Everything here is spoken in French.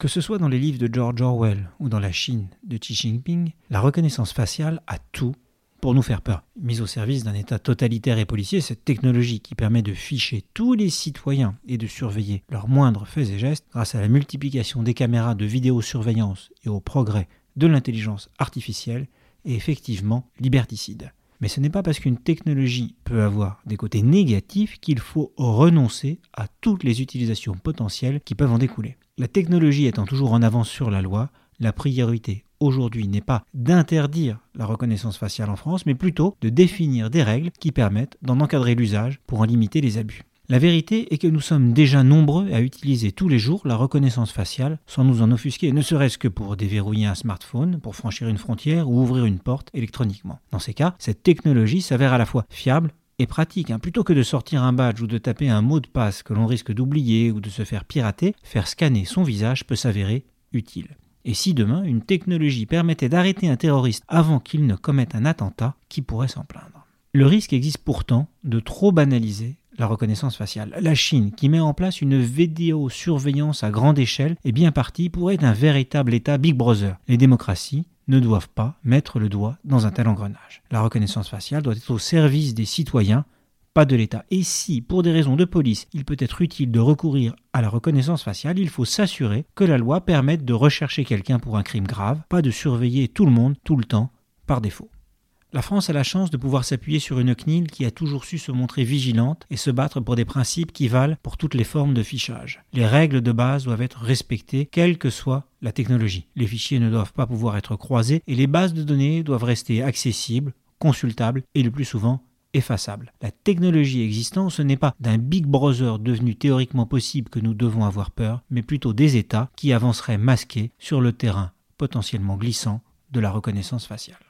Que ce soit dans les livres de George Orwell ou dans la Chine de Xi Jinping, la reconnaissance faciale a tout pour nous faire peur. Mise au service d'un État totalitaire et policier, cette technologie qui permet de ficher tous les citoyens et de surveiller leurs moindres faits et gestes grâce à la multiplication des caméras de vidéosurveillance et au progrès de l'intelligence artificielle est effectivement liberticide. Mais ce n'est pas parce qu'une technologie peut avoir des côtés négatifs qu'il faut renoncer à toutes les utilisations potentielles qui peuvent en découler. La technologie étant toujours en avance sur la loi, la priorité aujourd'hui n'est pas d'interdire la reconnaissance faciale en France, mais plutôt de définir des règles qui permettent d'en encadrer l'usage pour en limiter les abus. La vérité est que nous sommes déjà nombreux à utiliser tous les jours la reconnaissance faciale sans nous en offusquer, ne serait-ce que pour déverrouiller un smartphone, pour franchir une frontière ou ouvrir une porte électroniquement. Dans ces cas, cette technologie s'avère à la fois fiable et pratique. Hein. Plutôt que de sortir un badge ou de taper un mot de passe que l'on risque d'oublier ou de se faire pirater, faire scanner son visage peut s'avérer utile. Et si demain une technologie permettait d'arrêter un terroriste avant qu'il ne commette un attentat, qui pourrait s'en plaindre? Le risque existe pourtant de trop banaliser la reconnaissance faciale. La Chine, qui met en place une vidéosurveillance à grande échelle, est bien partie pour être un véritable État Big Brother. Les démocraties ne doivent pas mettre le doigt dans un tel engrenage. La reconnaissance faciale doit être au service des citoyens, pas de l'État. Et si, pour des raisons de police, il peut être utile de recourir à la reconnaissance faciale, il faut s'assurer que la loi permette de rechercher quelqu'un pour un crime grave, pas de surveiller tout le monde tout le temps par défaut. La France a la chance de pouvoir s'appuyer sur une CNIL qui a toujours su se montrer vigilante et se battre pour des principes qui valent pour toutes les formes de fichage. Les règles de base doivent être respectées, quelle que soit la technologie. Les fichiers ne doivent pas pouvoir être croisés et les bases de données doivent rester accessibles, consultables et le plus souvent effaçables. La technologie existante, ce n'est pas d'un Big Brother devenu théoriquement possible que nous devons avoir peur, mais plutôt des États qui avanceraient masqués sur le terrain potentiellement glissant de la reconnaissance faciale.